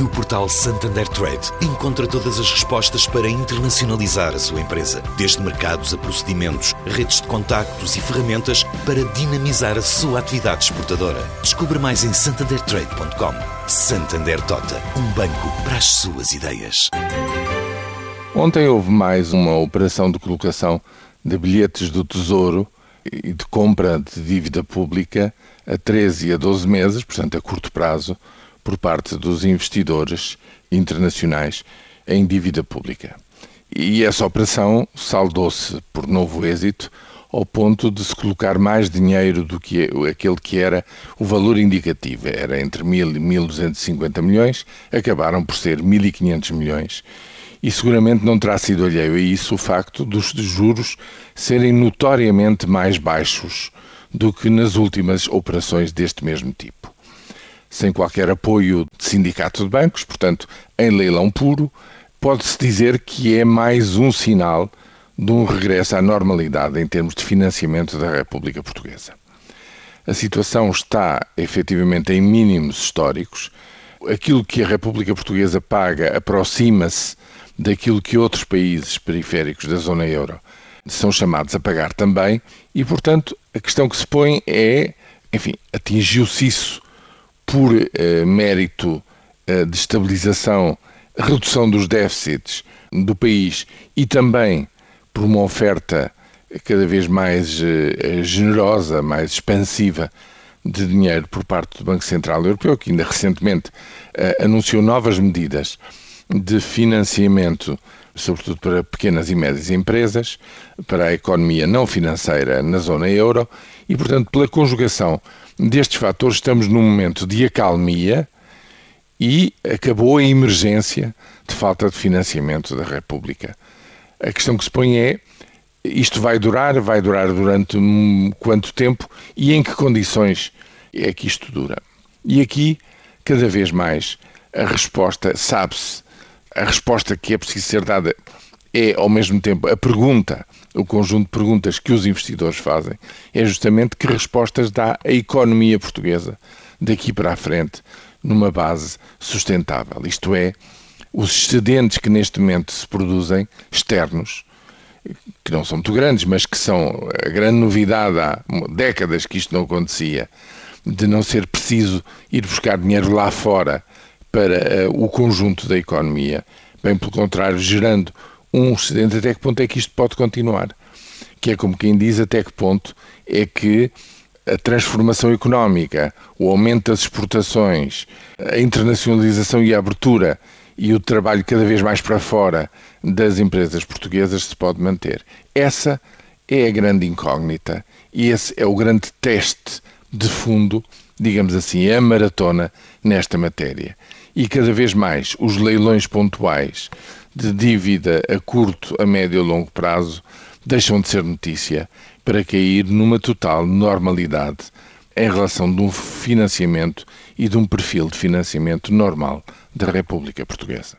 No portal Santander Trade, encontra todas as respostas para internacionalizar a sua empresa, desde mercados a procedimentos, redes de contactos e ferramentas para dinamizar a sua atividade exportadora. Descubra mais em santandertrade.com. Santander Tota, um banco para as suas ideias. Ontem houve mais uma operação de colocação de bilhetes do Tesouro e de compra de dívida pública a 13 e a 12 meses, portanto a curto prazo, por parte dos investidores internacionais em dívida pública. E essa operação saldou-se por novo êxito ao ponto de se colocar mais dinheiro do que aquele que era o valor indicativo. Era entre 1.000 e 1.250 milhões, acabaram por ser 1.500 milhões. E seguramente não terá sido alheio a isso o facto dos juros serem notoriamente mais baixos do que nas últimas operações deste mesmo tipo sem qualquer apoio de sindicato de bancos, portanto, em leilão puro, pode-se dizer que é mais um sinal de um regresso à normalidade em termos de financiamento da República Portuguesa. A situação está efetivamente em mínimos históricos. Aquilo que a República Portuguesa paga aproxima-se daquilo que outros países periféricos da zona euro são chamados a pagar também, e portanto a questão que se põe é, enfim, atingiu-se isso por eh, mérito eh, de estabilização, redução dos déficits do país e também por uma oferta cada vez mais eh, generosa, mais expansiva de dinheiro por parte do Banco Central Europeu, que ainda recentemente anunciou novas medidas de financiamento, sobretudo para pequenas e médias empresas, para a economia não financeira na zona euro e, portanto, pela conjugação destes fatores, estamos num momento de acalmia e acabou a emergência de falta de financiamento da República. A questão que se põe é: isto vai durar? Vai durar durante quanto tempo e em que condições é que isto dura? E aqui, cada vez mais, a resposta, sabe-se, a resposta que é preciso ser dada é, ao mesmo tempo, a pergunta o conjunto de perguntas que os investidores fazem é justamente que respostas dá a economia portuguesa daqui para a frente numa base sustentável. Isto é, os excedentes que neste momento se produzem, externos, que não são muito grandes, mas que são a grande novidade há décadas que isto não acontecia, de não ser preciso ir buscar dinheiro lá fora para uh, o conjunto da economia, bem pelo contrário, gerando um excedente, até que ponto é que isto pode continuar? Que é como quem diz até que ponto é que a transformação económica, o aumento das exportações, a internacionalização e a abertura e o trabalho cada vez mais para fora das empresas portuguesas se pode manter. Essa é a grande incógnita e esse é o grande teste de fundo, digamos assim, a maratona nesta matéria. E cada vez mais os leilões pontuais de dívida a curto, a médio e longo prazo deixam de ser notícia para cair numa total normalidade em relação de um financiamento e de um perfil de financiamento normal da República Portuguesa.